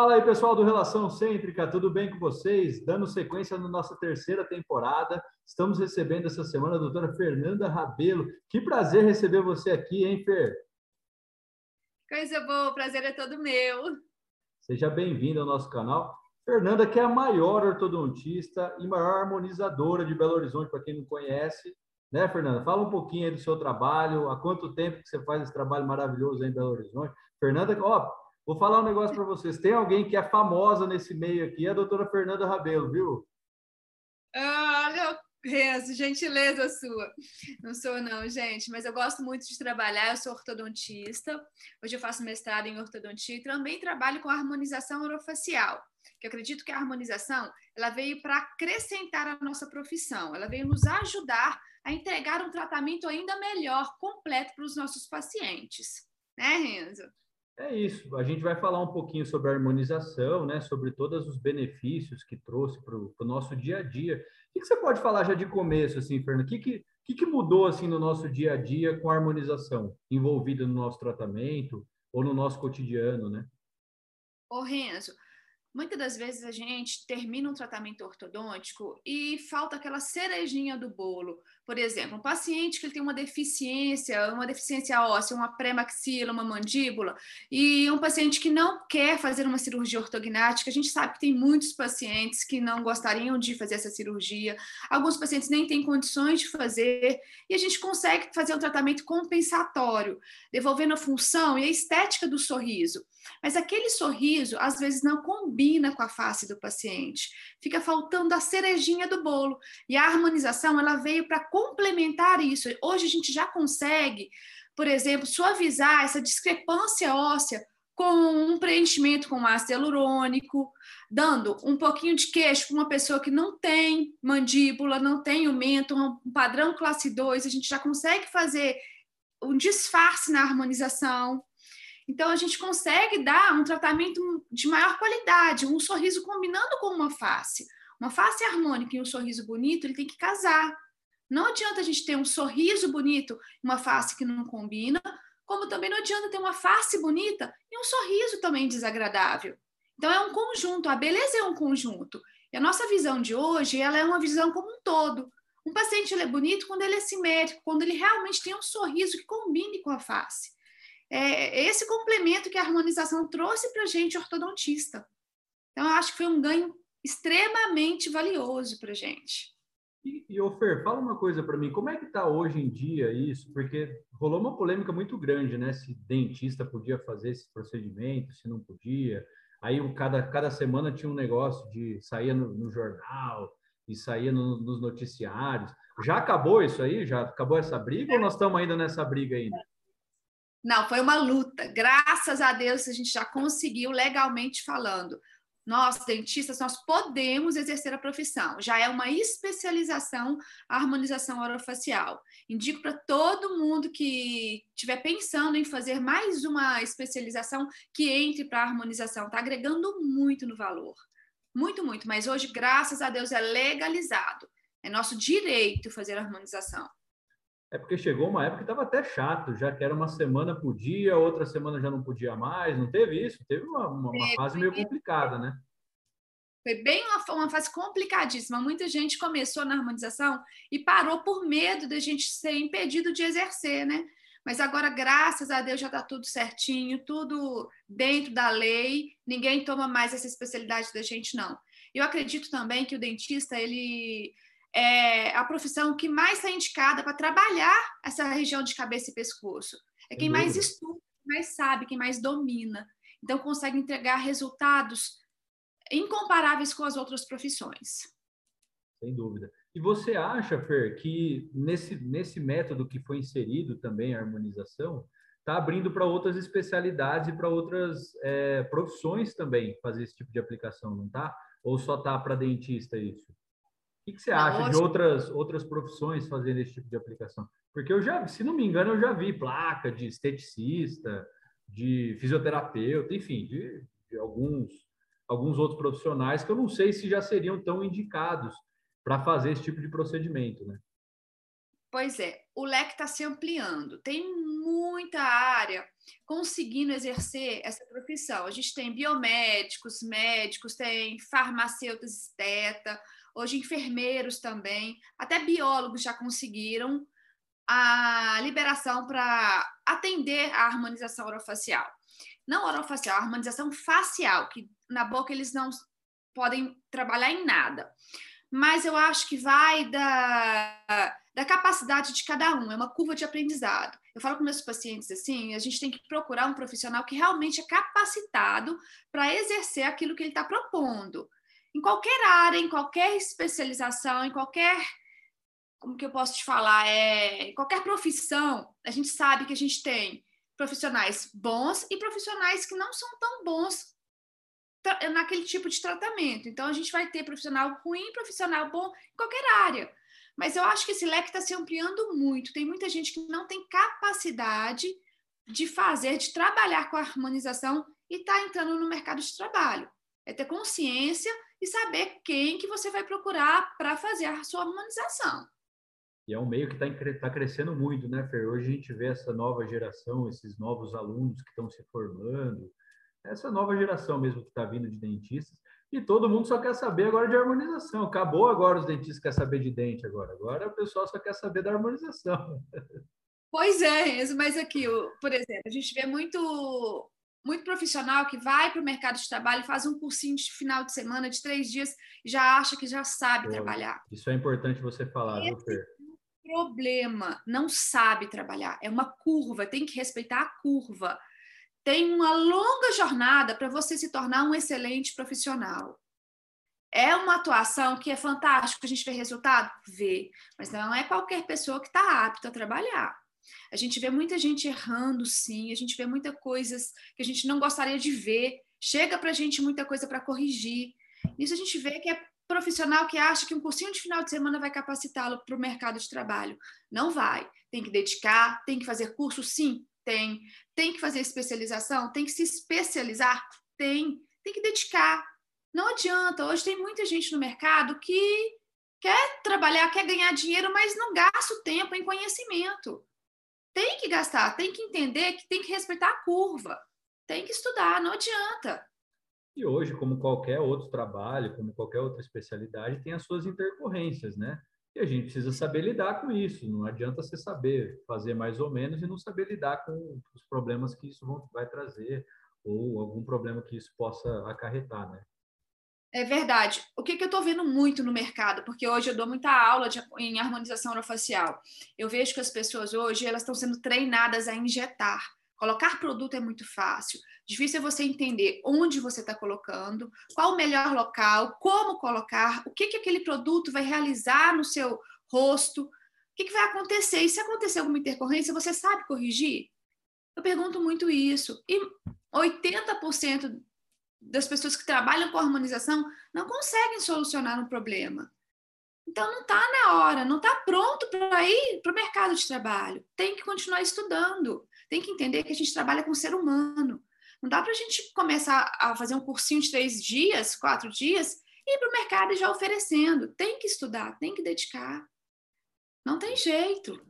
Fala aí, pessoal do Relação Cêntrica, tudo bem com vocês? Dando sequência na nossa terceira temporada, estamos recebendo essa semana a doutora Fernanda Rabelo. Que prazer receber você aqui, hein, Fer? Coisa boa, o prazer é todo meu. Seja bem-vinda ao nosso canal. Fernanda, que é a maior ortodontista e maior harmonizadora de Belo Horizonte, para quem não conhece. Né, Fernanda? Fala um pouquinho aí do seu trabalho, há quanto tempo que você faz esse trabalho maravilhoso aí em Belo Horizonte. Fernanda, ó, Vou falar um negócio para vocês. Tem alguém que é famosa nesse meio aqui, é a doutora Fernanda Rabelo, viu? Olha, Renzo, gentileza sua. Não sou, não, gente, mas eu gosto muito de trabalhar. Eu sou ortodontista. Hoje eu faço mestrado em ortodontia e também trabalho com harmonização orofacial. Que eu acredito que a harmonização ela veio para acrescentar a nossa profissão, ela veio nos ajudar a entregar um tratamento ainda melhor, completo para os nossos pacientes. Né, Renzo? É isso. A gente vai falar um pouquinho sobre a harmonização, né? Sobre todos os benefícios que trouxe para o nosso dia a dia. O que, que, você pode falar já de começo, assim, Fernando? O que, que, que, que mudou assim no nosso dia a dia com a harmonização envolvida no nosso tratamento ou no nosso cotidiano, né? Ô, Renzo, Muitas das vezes a gente termina um tratamento ortodôntico e falta aquela cerejinha do bolo. Por exemplo, um paciente que tem uma deficiência, uma deficiência óssea, uma pré-maxila, uma mandíbula, e um paciente que não quer fazer uma cirurgia ortognática, a gente sabe que tem muitos pacientes que não gostariam de fazer essa cirurgia, alguns pacientes nem têm condições de fazer, e a gente consegue fazer um tratamento compensatório, devolvendo a função e a estética do sorriso. Mas aquele sorriso, às vezes, não combina com a face do paciente. Fica faltando a cerejinha do bolo. E a harmonização, ela veio para complementar isso. Hoje a gente já consegue, por exemplo, suavizar essa discrepância óssea com um preenchimento com ácido hialurônico, dando um pouquinho de queixo para uma pessoa que não tem mandíbula, não tem o mento, um padrão classe 2, a gente já consegue fazer um disfarce na harmonização. Então, a gente consegue dar um tratamento de maior qualidade, um sorriso combinando com uma face. Uma face harmônica e um sorriso bonito, ele tem que casar. Não adianta a gente ter um sorriso bonito uma face que não combina, como também não adianta ter uma face bonita e um sorriso também desagradável. Então, é um conjunto, a beleza é um conjunto. E a nossa visão de hoje, ela é uma visão como um todo. Um paciente ele é bonito quando ele é simétrico, quando ele realmente tem um sorriso que combine com a face é, esse complemento que a harmonização trouxe para a gente ortodontista. Então, eu acho que foi um ganho extremamente valioso para a gente. E, e Ofer, fala uma coisa para mim, como é que está hoje em dia isso? Porque rolou uma polêmica muito grande, né? Se dentista podia fazer esse procedimento, se não podia. Aí cada, cada semana tinha um negócio de saía no, no jornal e saía no, nos noticiários. Já acabou isso aí? Já acabou essa briga ou nós estamos ainda nessa briga ainda? Não, foi uma luta. Graças a Deus a gente já conseguiu legalmente falando. Nós, dentistas, nós podemos exercer a profissão. Já é uma especialização a harmonização orofacial. Indico para todo mundo que estiver pensando em fazer mais uma especialização que entre para a harmonização. Está agregando muito no valor. Muito, muito. Mas hoje, graças a Deus, é legalizado. É nosso direito fazer a harmonização. É porque chegou uma época que estava até chato, já que era uma semana podia, outra semana já não podia mais. Não teve isso? Teve uma, uma, uma fase meio complicada, né? Foi bem uma, uma, fase complicadíssima. Muita gente começou na harmonização e parou por medo de a gente ser impedido de exercer, né? Mas agora, graças a Deus, já está tudo certinho, tudo dentro da lei. Ninguém toma mais essa especialidade da gente, não. Eu acredito também que o dentista, ele é a profissão que mais está indicada para trabalhar essa região de cabeça e pescoço. É quem mais estuda, mais sabe, quem mais domina. Então, consegue entregar resultados incomparáveis com as outras profissões. Sem dúvida. E você acha, Fer, que nesse, nesse método que foi inserido também a harmonização, está abrindo para outras especialidades e para outras é, profissões também fazer esse tipo de aplicação, não está? Ou só está para dentista isso? O que, você acha de outras, outras profissões fazendo esse tipo de aplicação? Porque eu já, se não me engano, eu já vi placa de esteticista, de fisioterapeuta, enfim, de, de alguns, alguns outros profissionais que eu não sei se já seriam tão indicados para fazer esse tipo de procedimento, né? Pois é, o leque está se ampliando. Tem muita área conseguindo exercer essa profissão. A gente tem biomédicos, médicos, tem farmacêuticos esteta, hoje enfermeiros também, até biólogos já conseguiram a liberação para atender a harmonização orofacial. Não orofacial, a harmonização facial, que na boca eles não podem trabalhar em nada. Mas eu acho que vai da, da capacidade de cada um, é uma curva de aprendizado. Eu falo com meus pacientes assim: a gente tem que procurar um profissional que realmente é capacitado para exercer aquilo que ele está propondo. Em qualquer área, em qualquer especialização, em qualquer. Como que eu posso te falar? É, em qualquer profissão, a gente sabe que a gente tem profissionais bons e profissionais que não são tão bons naquele tipo de tratamento. Então, a gente vai ter profissional ruim, profissional bom em qualquer área. Mas eu acho que esse leque está se ampliando muito. Tem muita gente que não tem capacidade de fazer, de trabalhar com a harmonização e está entrando no mercado de trabalho. É ter consciência e saber quem que você vai procurar para fazer a sua harmonização. E é um meio que está tá crescendo muito, né, Fer? Hoje a gente vê essa nova geração, esses novos alunos que estão se formando, essa nova geração mesmo que está vindo de dentistas, e todo mundo só quer saber agora de harmonização. Acabou agora os dentistas querem saber de dente agora. Agora o pessoal só quer saber da harmonização. Pois é, mas aqui, por exemplo, a gente vê muito muito profissional que vai para o mercado de trabalho, faz um cursinho de final de semana de três dias e já acha que já sabe trabalhar. Isso é importante você falar, Esse viu, Fer? problema, não sabe trabalhar. É uma curva, tem que respeitar a curva. Tem uma longa jornada para você se tornar um excelente profissional. É uma atuação que é fantástica, a gente vê resultado? Vê, mas não é qualquer pessoa que está apta a trabalhar. A gente vê muita gente errando, sim, a gente vê muitas coisas que a gente não gostaria de ver, chega para a gente muita coisa para corrigir. Isso a gente vê que é profissional que acha que um cursinho de final de semana vai capacitá-lo para o mercado de trabalho. Não vai. Tem que dedicar, tem que fazer curso, sim, tem. Tem que fazer especialização, tem que se especializar, tem. Tem que dedicar. Não adianta. Hoje tem muita gente no mercado que quer trabalhar, quer ganhar dinheiro, mas não gasta o tempo em conhecimento. Que gastar, tem que entender que tem que respeitar a curva, tem que estudar, não adianta. E hoje, como qualquer outro trabalho, como qualquer outra especialidade, tem as suas intercorrências, né? E a gente precisa saber lidar com isso. Não adianta você saber fazer mais ou menos e não saber lidar com os problemas que isso vai trazer ou algum problema que isso possa acarretar, né? É verdade. O que, que eu estou vendo muito no mercado, porque hoje eu dou muita aula de, em harmonização orofacial. Eu vejo que as pessoas hoje elas estão sendo treinadas a injetar. Colocar produto é muito fácil. Difícil é você entender onde você está colocando, qual o melhor local, como colocar, o que, que aquele produto vai realizar no seu rosto, o que, que vai acontecer. E se acontecer alguma intercorrência, você sabe corrigir? Eu pergunto muito isso. E 80% das pessoas que trabalham com harmonização não conseguem solucionar um problema. Então não está na hora, não está pronto para ir para o mercado de trabalho. Tem que continuar estudando, tem que entender que a gente trabalha com o ser humano. Não dá para a gente começar a fazer um cursinho de três dias, quatro dias, e ir para o mercado já oferecendo. Tem que estudar, tem que dedicar. Não tem jeito.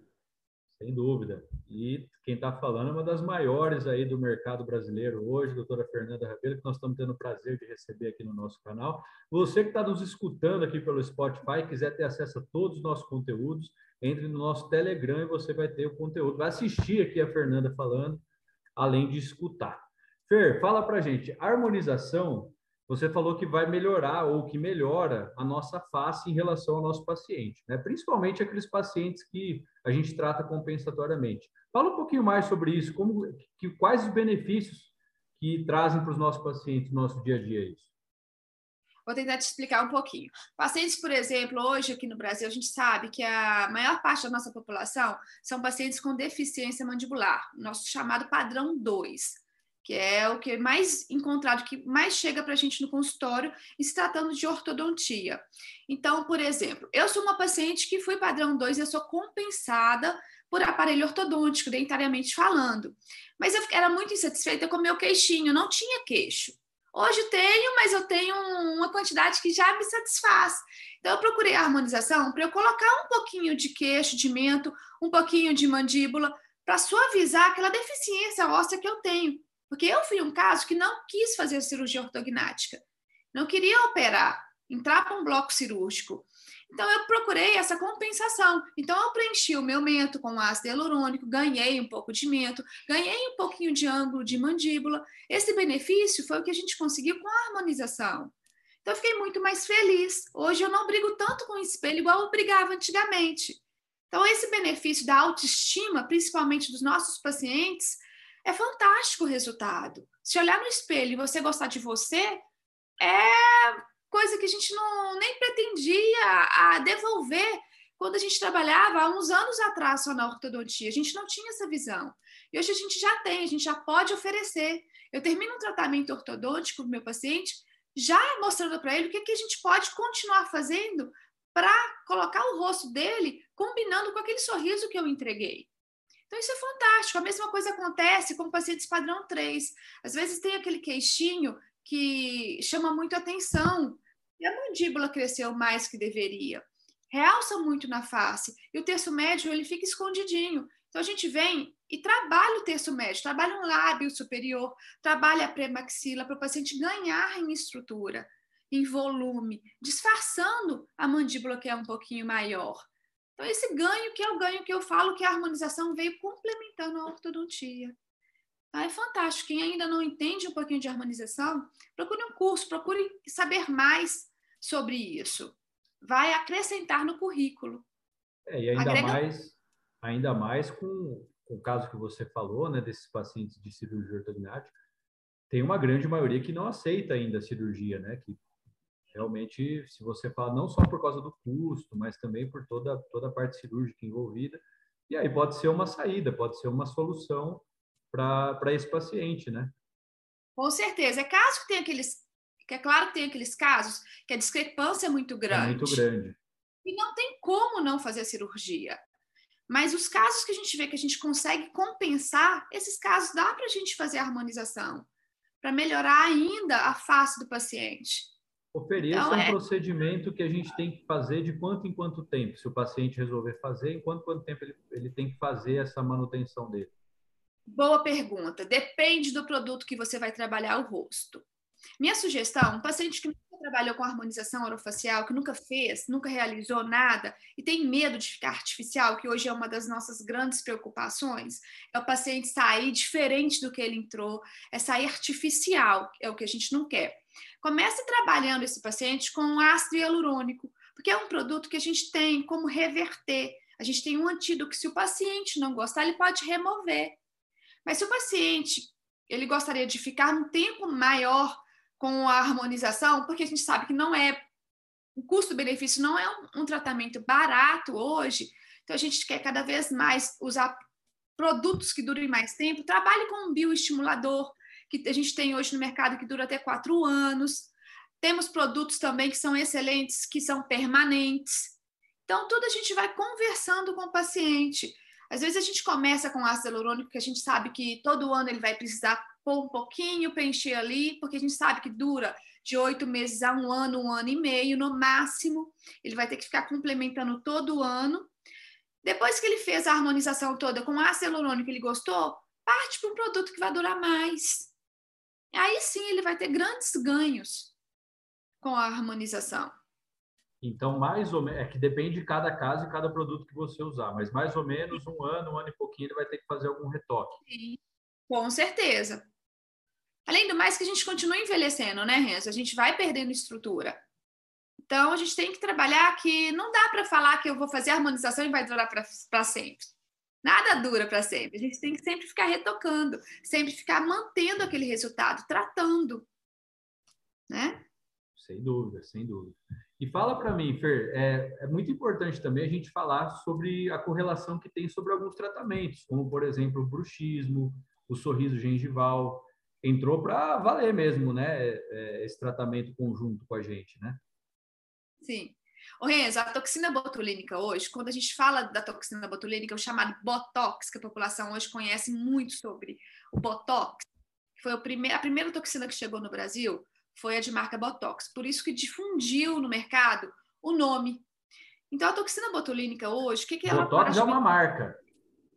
Sem dúvida. E quem está falando é uma das maiores aí do mercado brasileiro hoje, doutora Fernanda Rabelo, que nós estamos tendo o prazer de receber aqui no nosso canal. Você que está nos escutando aqui pelo Spotify, quiser ter acesso a todos os nossos conteúdos, entre no nosso Telegram e você vai ter o conteúdo. Vai assistir aqui a Fernanda falando, além de escutar. Fer, fala para gente, harmonização você falou que vai melhorar ou que melhora a nossa face em relação ao nosso paciente, né? principalmente aqueles pacientes que a gente trata compensatoriamente. Fala um pouquinho mais sobre isso, como, que, quais os benefícios que trazem para os nossos pacientes no nosso dia a dia isso. Vou tentar te explicar um pouquinho. Pacientes, por exemplo, hoje aqui no Brasil, a gente sabe que a maior parte da nossa população são pacientes com deficiência mandibular, nosso chamado padrão 2 que é o que mais encontrado, que mais chega para a gente no consultório, e se tratando de ortodontia. Então, por exemplo, eu sou uma paciente que foi padrão 2, eu sou compensada por aparelho ortodôntico, dentariamente falando. Mas eu era muito insatisfeita com o meu queixinho, não tinha queixo. Hoje tenho, mas eu tenho uma quantidade que já me satisfaz. Então, eu procurei a harmonização para eu colocar um pouquinho de queixo, de mento, um pouquinho de mandíbula, para suavizar aquela deficiência óssea que eu tenho. Porque eu fui um caso que não quis fazer cirurgia ortognática, não queria operar, entrar para um bloco cirúrgico. Então, eu procurei essa compensação. Então, eu preenchi o meu mento com ácido hialurônico, ganhei um pouco de mento, ganhei um pouquinho de ângulo de mandíbula. Esse benefício foi o que a gente conseguiu com a harmonização. Então, eu fiquei muito mais feliz. Hoje, eu não brigo tanto com o espelho igual eu brigava antigamente. Então, esse benefício da autoestima, principalmente dos nossos pacientes, é fantástico o resultado. Se olhar no espelho e você gostar de você, é coisa que a gente não nem pretendia a devolver quando a gente trabalhava há uns anos atrás só na ortodontia. A gente não tinha essa visão. E hoje a gente já tem, a gente já pode oferecer. Eu termino um tratamento ortodôntico o meu paciente, já mostrando para ele o que, que a gente pode continuar fazendo para colocar o rosto dele combinando com aquele sorriso que eu entreguei. Então, isso é fantástico. A mesma coisa acontece com pacientes padrão 3. Às vezes tem aquele queixinho que chama muito atenção. E a mandíbula cresceu mais que deveria. Realça muito na face. E o terço médio ele fica escondidinho. Então a gente vem e trabalha o terço médio, trabalha um lábio superior, trabalha a premaxila para o paciente ganhar em estrutura, em volume, disfarçando a mandíbula que é um pouquinho maior. Então esse ganho que é o ganho que eu falo que a harmonização veio complementando a ortodontia. Ah, é fantástico. Quem ainda não entende um pouquinho de harmonização, procure um curso, procure saber mais sobre isso. Vai acrescentar no currículo. É, e ainda Agrega... mais, ainda mais com, com, o caso que você falou, né, desses pacientes de cirurgia ortognática, tem uma grande maioria que não aceita ainda a cirurgia, né, que realmente, se você fala não só por causa do custo, mas também por toda, toda a parte cirúrgica envolvida, e aí pode ser uma saída, pode ser uma solução para esse paciente, né? Com certeza. É caso que tem aqueles. Que é claro que tem aqueles casos que a discrepância é muito grande. É muito grande. E não tem como não fazer a cirurgia. Mas os casos que a gente vê que a gente consegue compensar, esses casos dá para a gente fazer a harmonização, para melhorar ainda a face do paciente. Ofereça então, é... um procedimento que a gente tem que fazer de quanto em quanto tempo, se o paciente resolver fazer, em quanto, quanto tempo ele, ele tem que fazer essa manutenção dele. Boa pergunta. Depende do produto que você vai trabalhar o rosto. Minha sugestão, um paciente que nunca trabalhou com harmonização orofacial, que nunca fez, nunca realizou nada e tem medo de ficar artificial, que hoje é uma das nossas grandes preocupações, é o paciente sair diferente do que ele entrou, é sair artificial, é o que a gente não quer. Comece trabalhando esse paciente com ácido hialurônico, porque é um produto que a gente tem como reverter. A gente tem um antídoto que se o paciente não gostar, ele pode remover. Mas se o paciente ele gostaria de ficar um tempo maior com a harmonização, porque a gente sabe que não é o custo-benefício não é um, um, tratamento barato hoje, então a gente quer cada vez mais usar produtos que durem mais tempo. Trabalhe com um bioestimulador que a gente tem hoje no mercado que dura até quatro anos. Temos produtos também que são excelentes, que são permanentes. Então, tudo a gente vai conversando com o paciente. Às vezes a gente começa com ácido hialurônico, que a gente sabe que todo ano ele vai precisar pôr um pouquinho, preencher ali, porque a gente sabe que dura de oito meses a um ano, um ano e meio, no máximo. Ele vai ter que ficar complementando todo ano. Depois que ele fez a harmonização toda com ácido hialurônico, ele gostou, parte para um produto que vai durar mais. Aí sim ele vai ter grandes ganhos com a harmonização. Então, mais ou menos, é que depende de cada caso e cada produto que você usar, mas mais ou menos um ano, um ano e pouquinho, ele vai ter que fazer algum retoque. Sim, com certeza. Além do mais que a gente continua envelhecendo, né, Renzo? A gente vai perdendo estrutura. Então, a gente tem que trabalhar que não dá para falar que eu vou fazer harmonização e vai durar para sempre. Nada dura para sempre. A gente tem que sempre ficar retocando, sempre ficar mantendo aquele resultado, tratando. Né? Sem dúvida, sem dúvida. E fala para mim, Fer, é, é, muito importante também a gente falar sobre a correlação que tem sobre alguns tratamentos, como, por exemplo, o bruxismo, o sorriso gengival. Entrou para valer mesmo, né? É, esse tratamento conjunto com a gente, né? Sim. O Renzo, a toxina botulínica hoje, quando a gente fala da toxina botulínica, o chamado Botox, que a população hoje conhece muito sobre o Botox, foi a primeira toxina que chegou no Brasil, foi a de marca Botox. Por isso que difundiu no mercado o nome. Então, a toxina botulínica hoje, o que, que ela Botox é uma marca.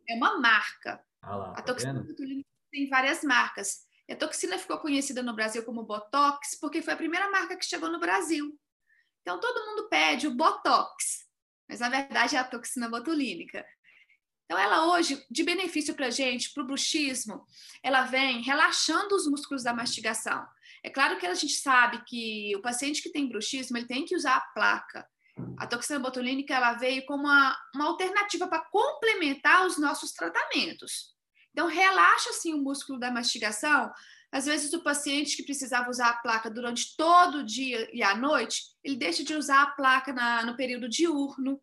É uma marca. Ah lá, a tá toxina vendo? Tem várias marcas. E a toxina ficou conhecida no Brasil como Botox porque foi a primeira marca que chegou no Brasil. Então, todo mundo pede o Botox, mas na verdade é a toxina botulínica. Então, ela hoje, de benefício para a gente, para o bruxismo, ela vem relaxando os músculos da mastigação. É claro que a gente sabe que o paciente que tem bruxismo, ele tem que usar a placa. A toxina botulínica, ela veio como uma, uma alternativa para complementar os nossos tratamentos. Então, relaxa, assim, o músculo da mastigação. Às vezes, o paciente que precisava usar a placa durante todo o dia e à noite, ele deixa de usar a placa na, no período diurno.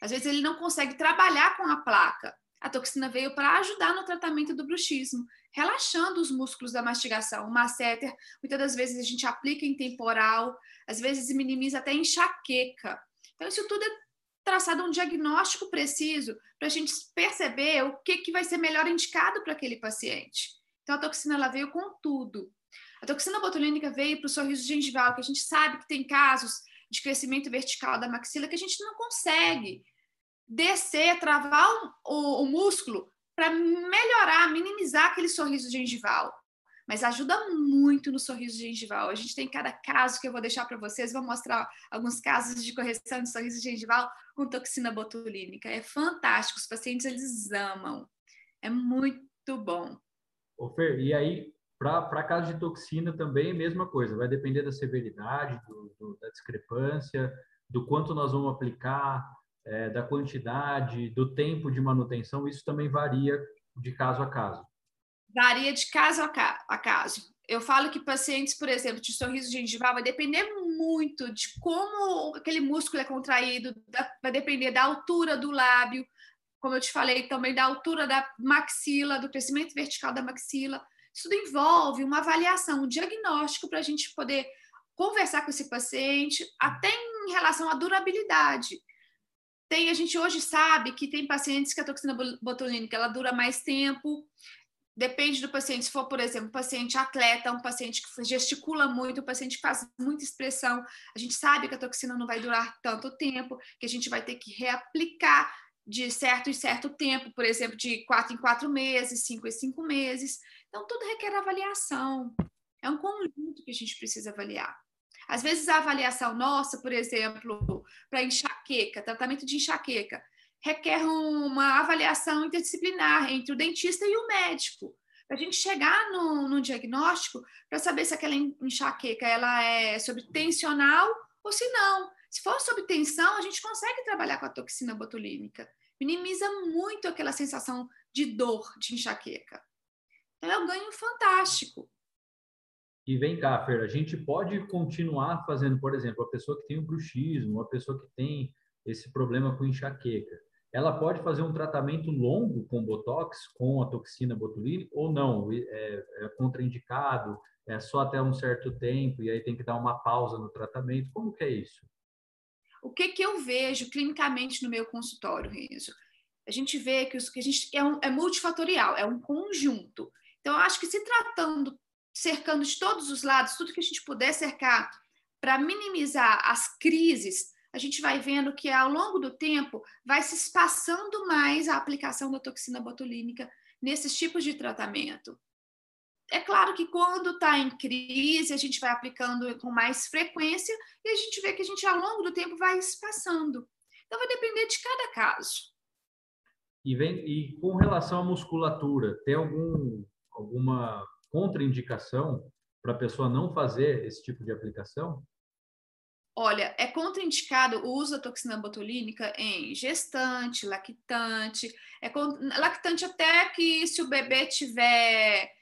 Às vezes ele não consegue trabalhar com a placa. A toxina veio para ajudar no tratamento do bruxismo, relaxando os músculos da mastigação. O masseter, muitas das vezes a gente aplica em temporal, às vezes minimiza até enxaqueca. Então, isso tudo é traçado um diagnóstico preciso para a gente perceber o que, que vai ser melhor indicado para aquele paciente. Então, a toxina ela veio com tudo. A toxina botulínica veio para o sorriso gengival, que a gente sabe que tem casos de crescimento vertical da maxila que a gente não consegue descer, travar o, o músculo para melhorar, minimizar aquele sorriso gengival. Mas ajuda muito no sorriso gengival. A gente tem cada caso que eu vou deixar para vocês, vou mostrar alguns casos de correção de sorriso gengival com toxina botulínica. É fantástico, os pacientes eles amam. É muito bom. Ô Fer, e aí, para caso de toxina também, mesma coisa, vai depender da severidade, do, do, da discrepância, do quanto nós vamos aplicar, é, da quantidade, do tempo de manutenção, isso também varia de caso a caso. Varia de caso a caso. Eu falo que pacientes, por exemplo, de sorriso gengival, vai depender muito de como aquele músculo é contraído, vai depender da altura do lábio, como eu te falei, também da altura da maxila, do crescimento vertical da maxila. Isso envolve uma avaliação, um diagnóstico para a gente poder conversar com esse paciente, até em relação à durabilidade. Tem, a gente hoje sabe que tem pacientes que a toxina botulínica ela dura mais tempo, depende do paciente. Se for, por exemplo, paciente atleta, um paciente que gesticula muito, um paciente que faz muita expressão, a gente sabe que a toxina não vai durar tanto tempo, que a gente vai ter que reaplicar de certo em certo tempo, por exemplo, de quatro em quatro meses, cinco em cinco meses. Então, tudo requer avaliação. É um conjunto que a gente precisa avaliar. Às vezes, a avaliação nossa, por exemplo, para enxaqueca, tratamento de enxaqueca, requer uma avaliação interdisciplinar entre o dentista e o médico, para a gente chegar no, no diagnóstico para saber se aquela enxaqueca ela é subtensional ou se não. Se for sob tensão, a gente consegue trabalhar com a toxina botulínica. Minimiza muito aquela sensação de dor, de enxaqueca. Então, é um ganho fantástico. E vem cá, Fer, a gente pode continuar fazendo, por exemplo, a pessoa que tem o bruxismo, a pessoa que tem esse problema com enxaqueca, ela pode fazer um tratamento longo com Botox, com a toxina botulínica, ou não? É, é contraindicado, é só até um certo tempo, e aí tem que dar uma pausa no tratamento. Como que é isso? O que, que eu vejo clinicamente no meu consultório, Renzo? A gente vê que, os, que a gente é, um, é multifatorial, é um conjunto. Então, eu acho que se tratando cercando de todos os lados, tudo que a gente puder cercar para minimizar as crises, a gente vai vendo que ao longo do tempo vai se espaçando mais a aplicação da toxina botulínica nesses tipos de tratamento. É claro que quando está em crise, a gente vai aplicando com mais frequência e a gente vê que a gente, ao longo do tempo, vai espaçando. Então, vai depender de cada caso. E, vem, e com relação à musculatura, tem algum, alguma contraindicação para a pessoa não fazer esse tipo de aplicação? Olha, é contraindicado o uso da toxina botulínica em gestante, lactante, é lactante até que se o bebê tiver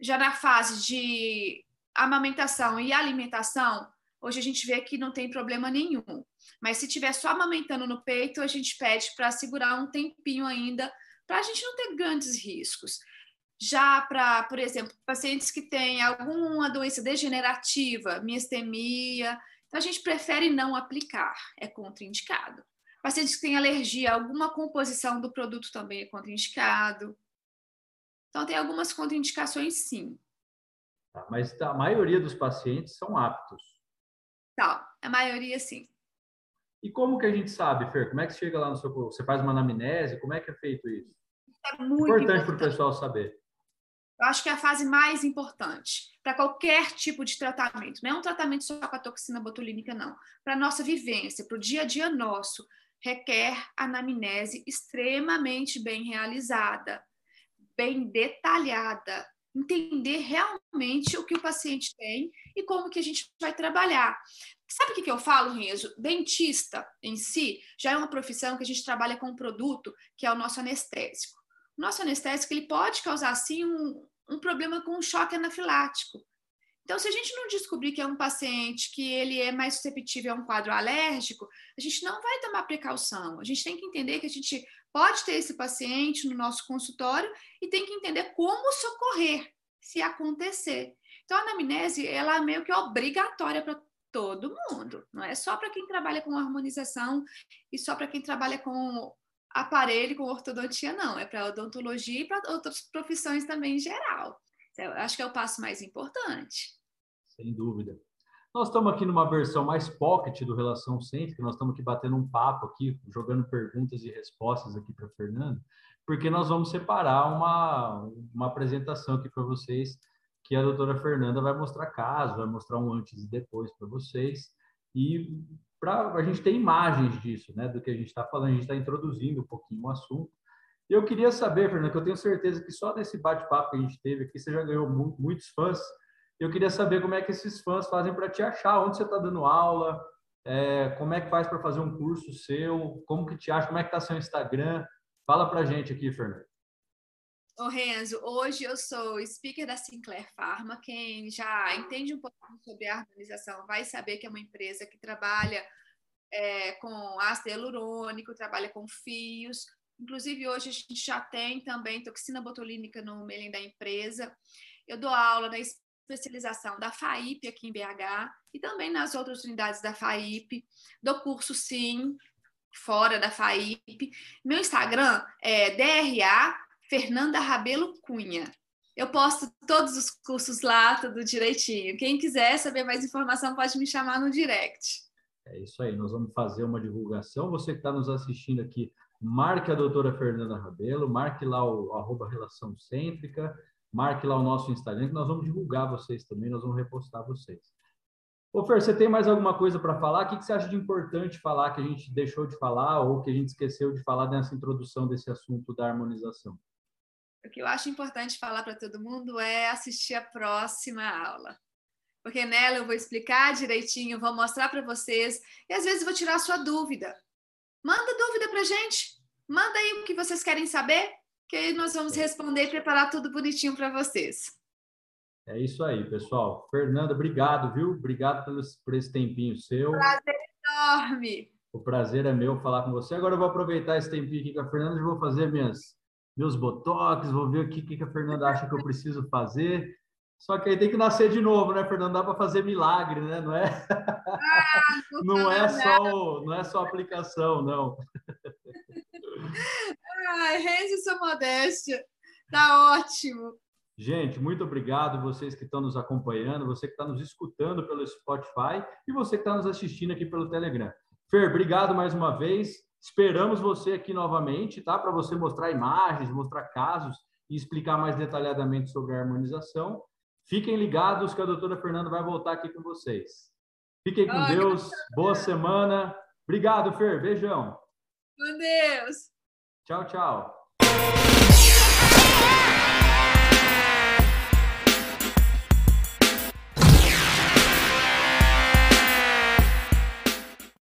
já na fase de amamentação e alimentação, hoje a gente vê que não tem problema nenhum. Mas se tiver só amamentando no peito, a gente pede para segurar um tempinho ainda, para a gente não ter grandes riscos. Já para, por exemplo, pacientes que têm alguma doença degenerativa, miastemia, então a gente prefere não aplicar, é contraindicado. Pacientes que têm alergia a alguma composição do produto também é contraindicado. Então tem algumas contraindicações sim. Tá, mas a maioria dos pacientes são aptos. Tá, a maioria sim. E como que a gente sabe, Fer? Como é que chega lá no seu... Você faz uma anamnese? Como é que é feito isso? É muito importante para o pessoal saber. Eu acho que é a fase mais importante para qualquer tipo de tratamento. Não é um tratamento só com a toxina botulínica, não. Para a nossa vivência, para o dia a dia nosso, requer anamnese extremamente bem realizada, bem detalhada, entender realmente o que o paciente tem e como que a gente vai trabalhar. Sabe o que, eu falo, Renzo? Dentista em si já é uma profissão que a gente trabalha com um produto que é o nosso anestésico. Nosso anestésico ele pode causar, sim, um, um problema com um choque anafilático. Então, se a gente não descobrir que é um paciente que ele é mais susceptível a um quadro alérgico, a gente não vai tomar precaução. A gente tem que entender que a gente pode ter esse paciente no nosso consultório e tem que entender como socorrer se acontecer. Então, a anamnese, ela é meio que obrigatória para todo mundo, não é só para quem trabalha com harmonização e só para quem trabalha com aparelho, com ortodontia, não, é para odontologia e para outras profissões também em geral. Eu acho que é o passo mais importante. Sem dúvida. Nós estamos aqui numa versão mais pocket do Relação Cêntrica, nós estamos aqui batendo um papo aqui, jogando perguntas e respostas aqui para Fernando, porque nós vamos separar uma, uma apresentação aqui para vocês, que a doutora Fernanda vai mostrar caso, vai mostrar um antes e depois para vocês, e para a gente ter imagens disso, né, do que a gente está falando, a gente está introduzindo um pouquinho o assunto. Eu queria saber, Fernanda, que eu tenho certeza que só nesse bate-papo que a gente teve aqui, você já ganhou muitos fãs, eu queria saber como é que esses fãs fazem para te achar, onde você está dando aula, é, como é que faz para fazer um curso seu, como que te acha, como é que está seu Instagram. Fala para gente aqui, Fernando. Ô Renzo, hoje eu sou speaker da Sinclair Pharma. Quem já entende um pouco sobre a harmonização vai saber que é uma empresa que trabalha é, com ácido hialurônico, trabalha com fios. Inclusive, hoje a gente já tem também toxina botulínica no mailing da empresa. Eu dou aula na especialização da FAIP aqui em BH e também nas outras unidades da FAIP, do curso SIM, fora da FAIP. Meu Instagram é DRA Fernanda Rabelo Cunha. Eu posto todos os cursos lá, tudo direitinho. Quem quiser saber mais informação pode me chamar no direct. É isso aí, nós vamos fazer uma divulgação. Você que está nos assistindo aqui, marque a doutora Fernanda Rabelo, marque lá o arroba Relação Cêntrica, marque lá o nosso Instagram, que nós vamos divulgar vocês também, nós vamos repostar vocês. Ô Fer, você tem mais alguma coisa para falar? O que, que você acha de importante falar que a gente deixou de falar ou que a gente esqueceu de falar nessa introdução desse assunto da harmonização? O que eu acho importante falar para todo mundo é assistir a próxima aula. Porque nela eu vou explicar direitinho, vou mostrar para vocês e às vezes vou tirar a sua dúvida. Manda dúvida para gente. Manda aí o que vocês querem saber que aí nós vamos responder e preparar tudo bonitinho para vocês. É isso aí, pessoal. Fernanda, obrigado, viu? Obrigado por esse tempinho seu. Prazer enorme. O prazer é meu falar com você. Agora eu vou aproveitar esse tempinho aqui com a Fernanda e vou fazer minhas, meus botox, vou ver o que, que a Fernanda acha que eu preciso fazer. Só que aí tem que nascer de novo, né, Fernanda? Dá para fazer milagre, né? Não é? Ah, não, não é só, não é só aplicação, não. Ai, reze sua modéstia. Tá ótimo. Gente, muito obrigado vocês que estão nos acompanhando, você que está nos escutando pelo Spotify e você que está nos assistindo aqui pelo Telegram. Fer, obrigado mais uma vez. Esperamos você aqui novamente, tá? Para você mostrar imagens, mostrar casos e explicar mais detalhadamente sobre a harmonização. Fiquem ligados que a doutora Fernanda vai voltar aqui com vocês. Fiquem com Deus. Boa semana. Obrigado, Fer. Beijão. Com Deus. Tchau, tchau.